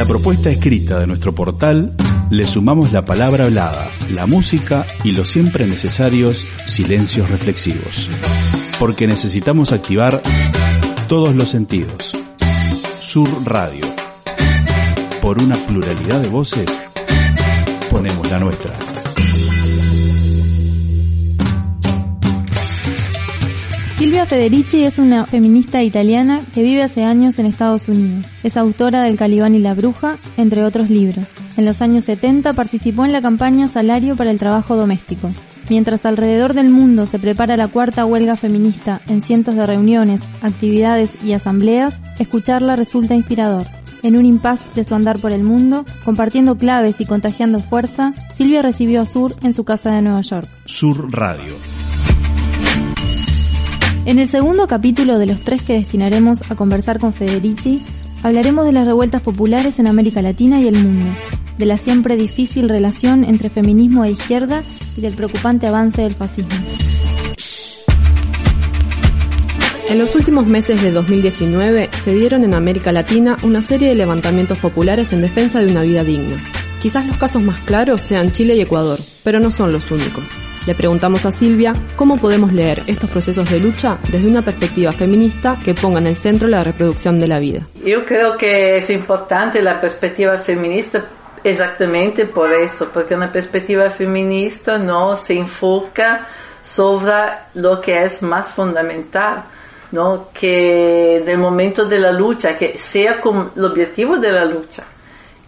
La propuesta escrita de nuestro portal le sumamos la palabra hablada, la música y los siempre necesarios silencios reflexivos. Porque necesitamos activar todos los sentidos. Sur Radio. Por una pluralidad de voces, ponemos la nuestra. Silvia Federici es una feminista italiana que vive hace años en Estados Unidos. Es autora del Calibán y la Bruja, entre otros libros. En los años 70 participó en la campaña Salario para el Trabajo Doméstico. Mientras alrededor del mundo se prepara la cuarta huelga feminista en cientos de reuniones, actividades y asambleas, escucharla resulta inspirador. En un impas de su andar por el mundo, compartiendo claves y contagiando fuerza, Silvia recibió a Sur en su casa de Nueva York. Sur Radio. En el segundo capítulo de los tres que destinaremos a conversar con Federici, hablaremos de las revueltas populares en América Latina y el mundo, de la siempre difícil relación entre feminismo e izquierda y del preocupante avance del fascismo. En los últimos meses de 2019 se dieron en América Latina una serie de levantamientos populares en defensa de una vida digna. Quizás los casos más claros sean Chile y Ecuador, pero no son los únicos. Le preguntamos a Silvia cómo podemos leer estos procesos de lucha desde una perspectiva feminista que ponga en el centro la reproducción de la vida. Yo creo que es importante la perspectiva feminista exactamente por eso, porque una perspectiva feminista no se enfoca sobre lo que es más fundamental, ¿no? que en el momento de la lucha, que sea como el objetivo de la lucha,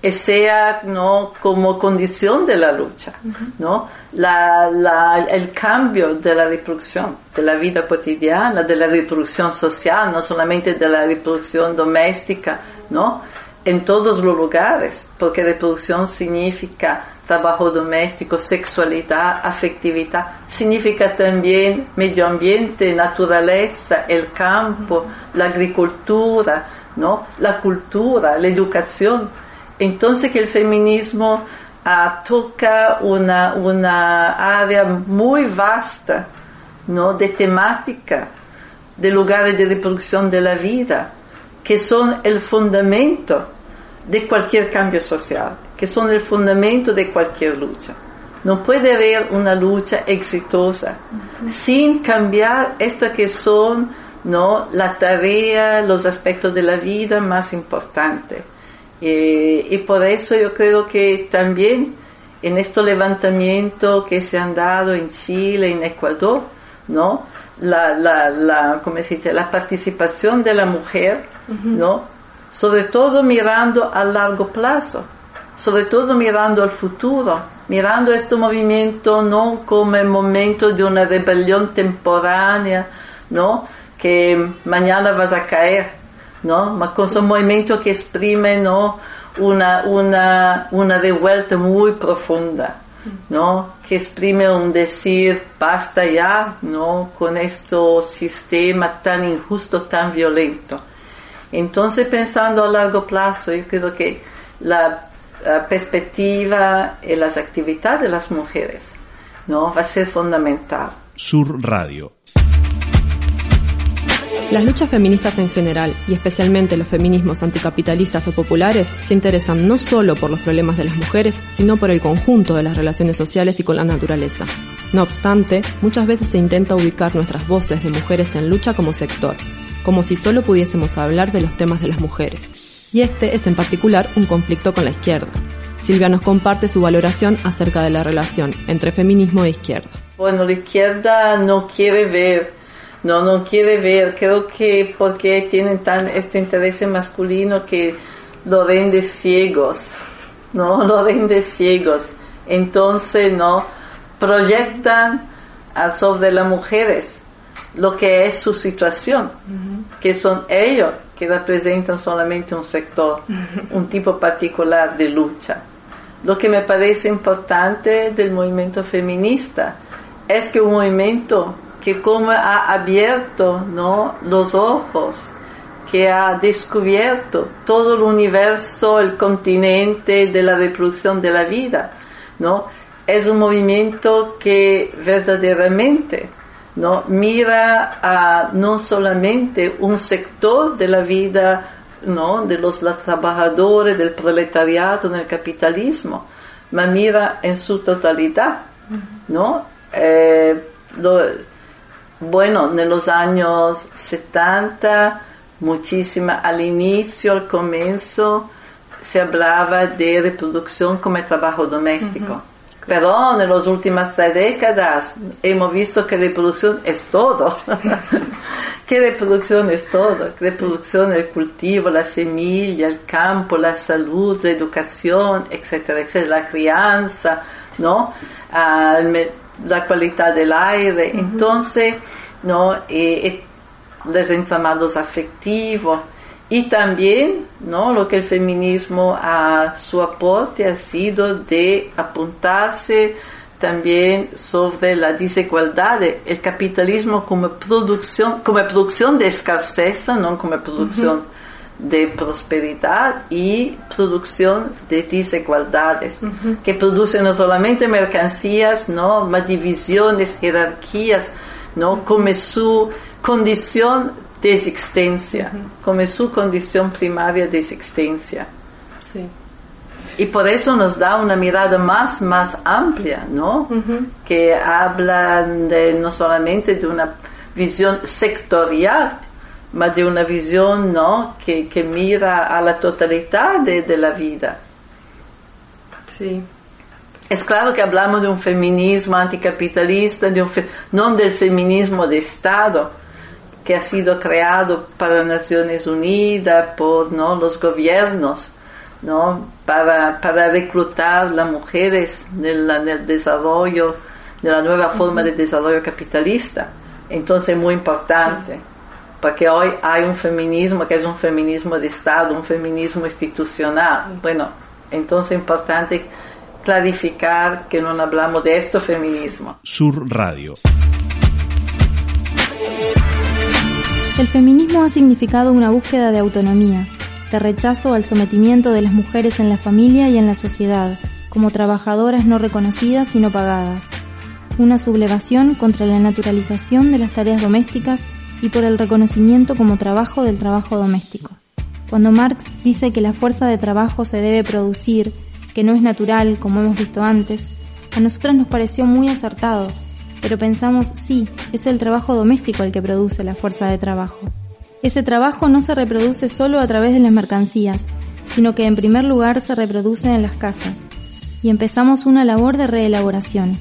y sea no como condición de la lucha, ¿no? La, la, el cambio de la reproducción, de la vida cotidiana, de la reproducción social, no solamente de la reproducción doméstica, ¿no? En todos los lugares, porque reproducción significa trabajo doméstico, sexualidad, afectividad, significa también medio ambiente, naturaleza, el campo, la agricultura, ¿no? La cultura, la educación. Entonces que el feminismo uh, toca una, una área muy vasta ¿no? de temática, de lugares de reproducción de la vida, que son el fundamento de cualquier cambio social, que son el fundamento de cualquier lucha. No puede haber una lucha exitosa sin cambiar estas que son ¿no? la tarea, los aspectos de la vida más importantes. Eh, y por eso yo creo que también en este levantamiento que se han dado en Chile, en Ecuador, ¿no? La, la, la, ¿cómo se dice? la participación de la mujer, ¿no? Sobre todo mirando a largo plazo, sobre todo mirando al futuro, mirando este movimiento no como el momento de una rebelión temporánea, ¿no? Que mañana vas a caer, ¿no? Mas con un movimiento que exprime, ¿no? Una, una, una revuelta muy profunda, ¿no? Que exprime un decir, basta ya, ¿no? Con este sistema tan injusto, tan violento. Entonces, pensando a largo plazo, yo creo que la, la perspectiva y las actividades de las mujeres, ¿no? Va a ser fundamental. Sur Radio. Las luchas feministas en general, y especialmente los feminismos anticapitalistas o populares, se interesan no solo por los problemas de las mujeres, sino por el conjunto de las relaciones sociales y con la naturaleza. No obstante, muchas veces se intenta ubicar nuestras voces de mujeres en lucha como sector, como si solo pudiésemos hablar de los temas de las mujeres. Y este es en particular un conflicto con la izquierda. Silvia nos comparte su valoración acerca de la relación entre feminismo e izquierda. Bueno, la izquierda no quiere ver no, no quiere ver, creo que porque tienen tan este interés masculino que lo ven de ciegos, ¿no? Lo ven de ciegos. Entonces, ¿no? Proyectan sobre las mujeres, lo que es su situación, que son ellos que representan solamente un sector, un tipo particular de lucha. Lo que me parece importante del movimiento feminista es que un movimiento que como ha abierto ¿no? los ojos, que ha descubierto todo el universo, el continente de la reproducción de la vida, ¿no? Es un movimiento que verdaderamente ¿no? mira a no solamente un sector de la vida ¿no? de los trabajadores, del proletariado, del capitalismo, ma mira en su totalidad. ¿no? Eh, bueno, en los años 70, muchísima, al inicio, al comienzo, se hablaba de reproducción como trabajo doméstico. Pero en las últimas tres décadas hemos visto que reproducción es todo. que reproducción es todo. Reproducción, el cultivo, la semilla, el campo, la salud, la educación, etcétera, etcétera, la crianza, ¿no? Ah, la calidad del aire. Entonces, ¿no? Eh, desenfamados afectivos. Y también, ¿no? Lo que el feminismo a su aporte ha sido de apuntarse también sobre la desigualdad, el capitalismo como producción, como producción de escasez, no como producción de prosperidad y producción de desigualdades, que producen no solamente mercancías, no, más divisiones, jerarquías, no, como su condición de existencia, como su condición primaria de existencia. Sí. Y por eso nos da una mirada más, más amplia, ¿no? Que habla de, no solamente de una visión sectorial, sino de una visión, ¿no? Que, que mira a la totalidad de, de la vida. Sí. Es claro que hablamos de un feminismo anticapitalista, de un no del feminismo de Estado, que ha sido creado para las Naciones Unidas, por ¿no? los gobiernos, ¿no? para, para reclutar las mujeres en el desarrollo, de la nueva forma de desarrollo capitalista. Entonces, muy importante, porque hoy hay un feminismo que es un feminismo de Estado, un feminismo institucional. Bueno, entonces es importante clarificar que no hablamos de este feminismo. Sur Radio. El feminismo ha significado una búsqueda de autonomía, de rechazo al sometimiento de las mujeres en la familia y en la sociedad, como trabajadoras no reconocidas sino pagadas, una sublevación contra la naturalización de las tareas domésticas y por el reconocimiento como trabajo del trabajo doméstico. Cuando Marx dice que la fuerza de trabajo se debe producir, que no es natural, como hemos visto antes, a nosotras nos pareció muy acertado, pero pensamos, sí, es el trabajo doméstico el que produce la fuerza de trabajo. Ese trabajo no se reproduce solo a través de las mercancías, sino que en primer lugar se reproduce en las casas. Y empezamos una labor de reelaboración,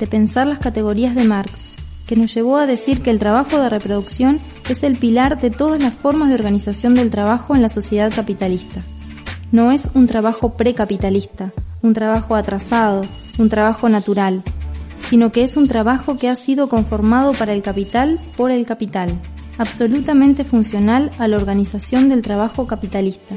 de pensar las categorías de Marx, que nos llevó a decir que el trabajo de reproducción es el pilar de todas las formas de organización del trabajo en la sociedad capitalista. No es un trabajo precapitalista, un trabajo atrasado, un trabajo natural, sino que es un trabajo que ha sido conformado para el capital por el capital, absolutamente funcional a la organización del trabajo capitalista.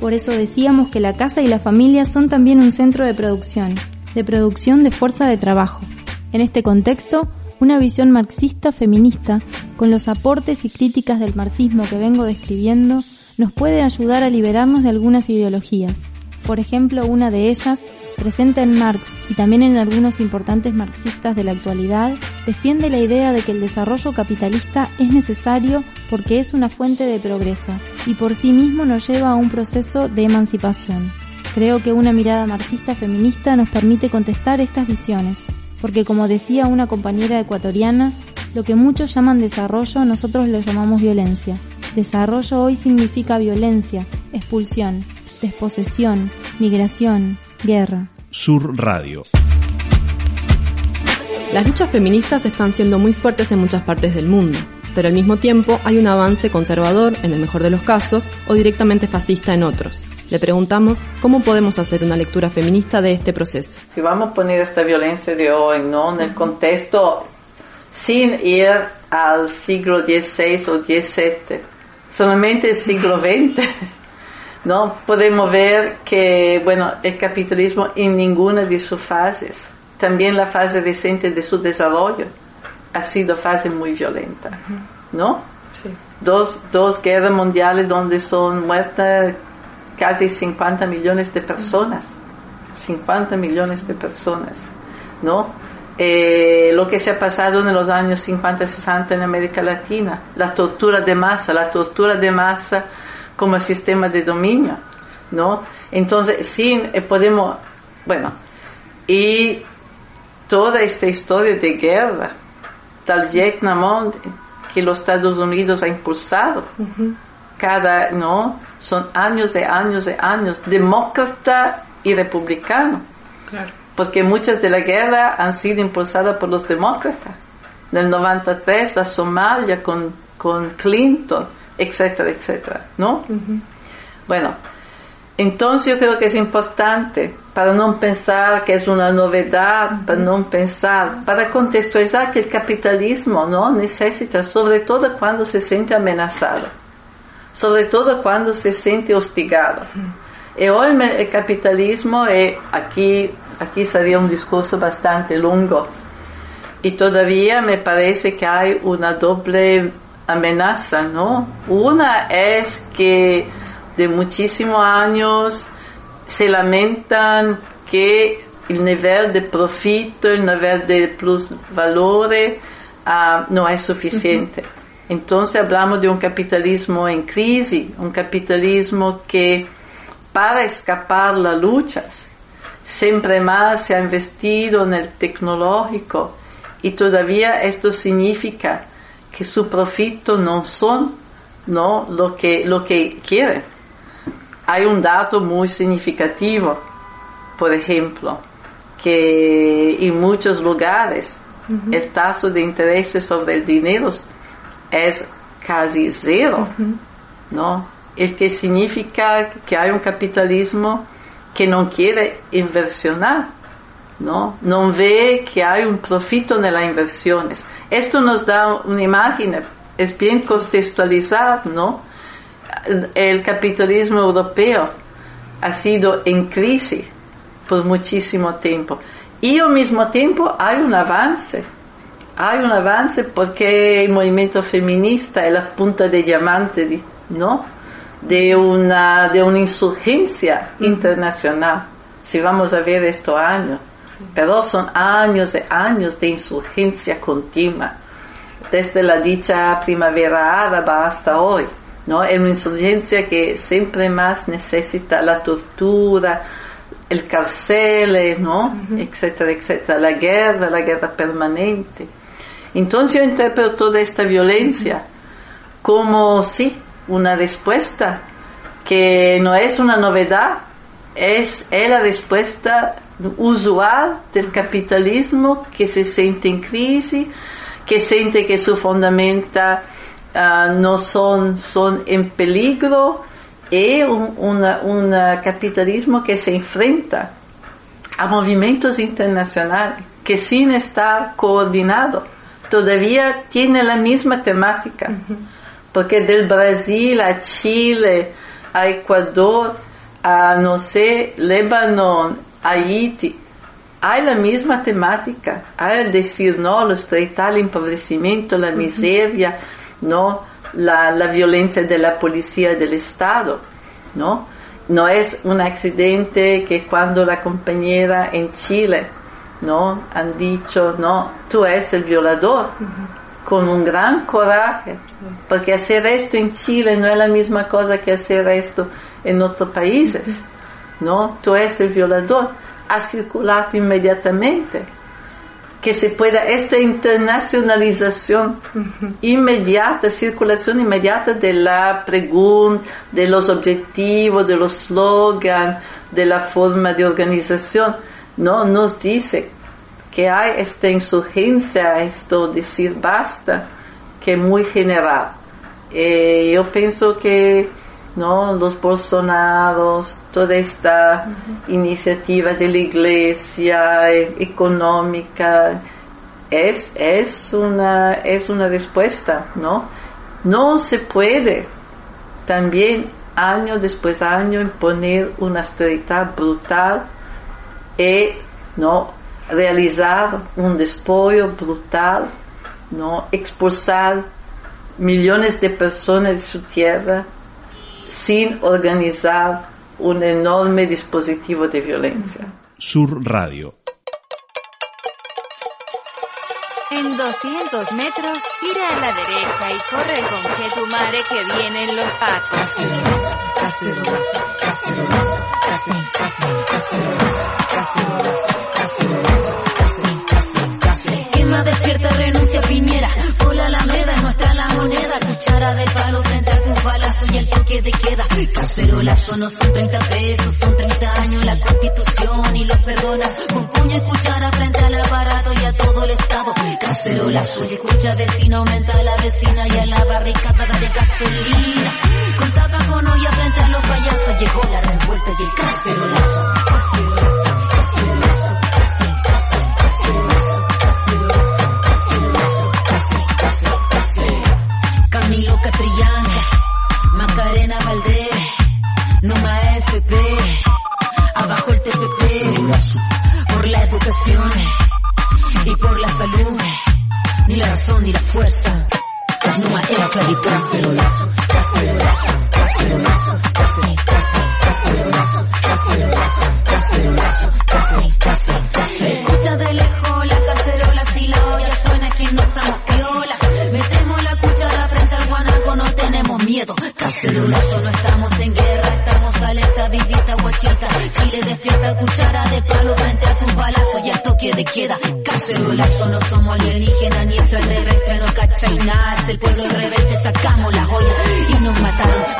Por eso decíamos que la casa y la familia son también un centro de producción, de producción de fuerza de trabajo. En este contexto, una visión marxista feminista, con los aportes y críticas del marxismo que vengo describiendo, nos puede ayudar a liberarnos de algunas ideologías. Por ejemplo, una de ellas presente en Marx y también en algunos importantes marxistas de la actualidad, defiende la idea de que el desarrollo capitalista es necesario porque es una fuente de progreso y por sí mismo nos lleva a un proceso de emancipación. Creo que una mirada marxista feminista nos permite contestar estas visiones, porque como decía una compañera ecuatoriana, lo que muchos llaman desarrollo nosotros lo llamamos violencia. Desarrollo hoy significa violencia, expulsión, desposesión, migración, Guerra. Sur Radio. Las luchas feministas están siendo muy fuertes en muchas partes del mundo, pero al mismo tiempo hay un avance conservador, en el mejor de los casos, o directamente fascista en otros. Le preguntamos cómo podemos hacer una lectura feminista de este proceso. Si vamos a poner esta violencia de hoy ¿no? en el contexto sin ir al siglo XVI o XVII, solamente el siglo XX, ¿no? Podemos ver que, bueno, el capitalismo en ninguna de sus fases, también la fase reciente de su desarrollo, ha sido fase muy violenta, ¿no? Dos, dos guerras mundiales donde son muertas casi 50 millones de personas, 50 millones de personas, ¿no? Eh, lo que se ha pasado en los años 50 y 60 en América Latina, la tortura de masa, la tortura de masa como sistema de dominio, ¿no? Entonces, sí, eh, podemos, bueno, y toda esta historia de guerra, del Vietnam, que los Estados Unidos ha impulsado, cada, ¿no? Son años y años y años, demócrata y republicano. Claro porque muchas de la guerra han sido impulsadas por los demócratas. En el 93 la Somalia con, con Clinton, etcétera, etcétera, ¿no? Bueno, entonces yo creo que es importante para no pensar que es una novedad, para no pensar, para contextualizar que el capitalismo no necesita, sobre todo cuando se siente amenazado, sobre todo cuando se siente hostigado. Y hoy el capitalismo, es aquí aquí sería un discurso bastante largo. Y todavía me parece que hay una doble amenaza, ¿no? Una es que de muchísimos años se lamentan que el nivel de profito, el nivel de plus valores ah, no es suficiente. Entonces hablamos de un capitalismo en crisis, un capitalismo que para escapar las luchas siempre más se ha investido en el tecnológico y todavía esto significa que su profito no son no lo que lo que quieren. Hay un dato muy significativo, por ejemplo, que en muchos lugares el taso de interés sobre el dinero es casi cero, ¿no? El que significa que hay un capitalismo que não quiere inversionar, ¿no? No ve que hay un profito en las inversiones. Esto nos da una imagen, es bien contextualizado, ¿no? El capitalismo europeo ha sido en crisis por muchísimo tiempo. Y al mismo tiempo hay un avance. Hay un avance porque el movimiento feminista es la punta de diamante, ¿no? de una, de una insurgencia internacional, si vamos a ver estos años. Pero son años y años de insurgencia continua, desde la dicha primavera árabe hasta hoy. ¿no? Es una insurgencia que siempre más necesita la tortura, el carcel, ¿no? etcétera, etcétera, la guerra, la guerra permanente. Entonces yo interpreto toda esta violencia como, sí, una respuesta que no es una novedad, es, la respuesta usual del capitalismo que se siente en crisis, que siente que su fundamenta ah, no son, son en peligro y un capitalismo que se enfrenta a movimientos internacionales que sin estar coordinado todavía tiene la misma temática porque del Brasil a Chile, a Ecuador, a no sé, Líbano, Haití, hay la misma temática, hay el decir, no, los tratar el empobrecimiento, la miseria, no, la, la violencia de la policía del Estado, no, no es un accidente que cuando la compañera en Chile, no, han dicho, no, tú eres el violador, con un gran coraje, porque hacer esto en Chile no es la misma cosa que hacer esto en otros países, ¿no? Tú eres el violador, ha circulado inmediatamente que se pueda esta internacionalización inmediata, circulación inmediata de la pregunta, de los objetivos, de los slogans, de la forma de organización, ¿no? Nos dice que hay esta insurgencia, esto decir basta, que es muy general. Eh, yo pienso que ¿no? los bolsonaros, toda esta iniciativa de la iglesia eh, económica, es, es, una, es una respuesta, ¿no? No se puede también año después año imponer una austeridad brutal y no realizar un despojo brutal, no expulsar millones de personas de su tierra sin organizar un enorme dispositivo de violencia. Sur Radio. En 200 metros, gira a la derecha y corre con Chetumare que vienen los pacos. Quema despierta, renuncia Piñera. Por la alameda, nuestra la moneda. Cuchara de palo frente y el toque de queda. Cacerolazo no son 30 pesos, son 30 años la constitución y los perdonas. Con puño y cuchara frente al aparato y a todo el estado. Cacerolazo y escucha vecino, aumenta la vecina y a la barricada de gasolina. Con tapa con olla frente a los payasos llegó la revuelta y el. Cacerolazo, cacerolazo. FP, abajo el TPP, por la educación y por la salud, ni la razón ni la fuerza, Numa era esclavitud, cacerolazo, cacerolazo, no somos alienígenas ni extraterrestres, no cachai nada, el pueblo rebelde, sacamos la joya y nos mataron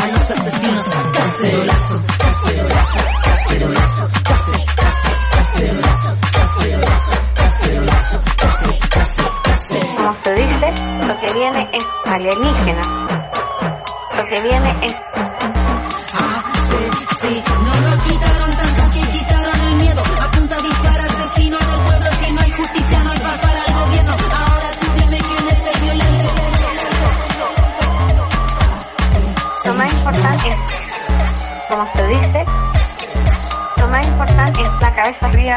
cabeza arriba,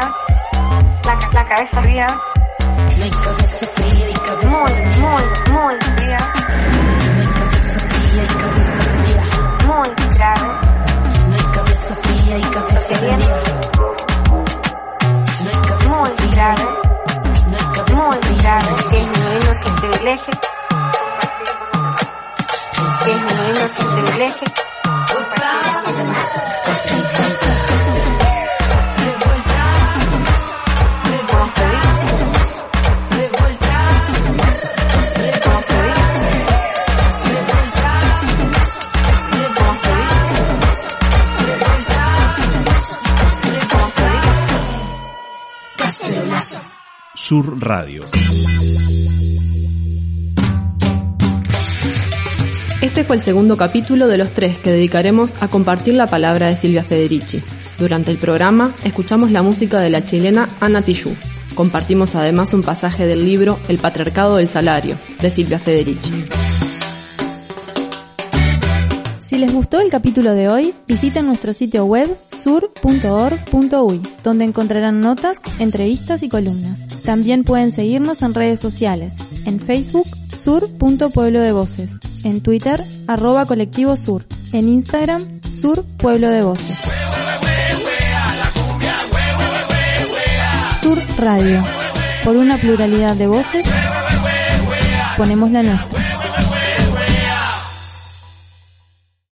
la, la cabeza cabeza fría cabeza muy, muy, muy cabeza fría y cabeza fría. muy grave, cabeza fría y cabeza que fría. Cabeza muy fría. grave, cabeza muy fría. grave, que nuestros privilegios, que disminuir nuestros privilegios, como Sur Radio. Este fue el segundo capítulo de los tres que dedicaremos a compartir la palabra de Silvia Federici. Durante el programa escuchamos la música de la chilena Ana Tijoux. Compartimos además un pasaje del libro El patriarcado del salario, de Silvia Federici. Si les gustó el capítulo de hoy, visiten nuestro sitio web sur.org.uy, donde encontrarán notas, entrevistas y columnas. También pueden seguirnos en redes sociales, en Facebook sur.pueblo de voces, en Twitter arroba colectivo sur, en Instagram sur pueblo de voces. Sur Radio, por una pluralidad de voces, ponemos la nuestra.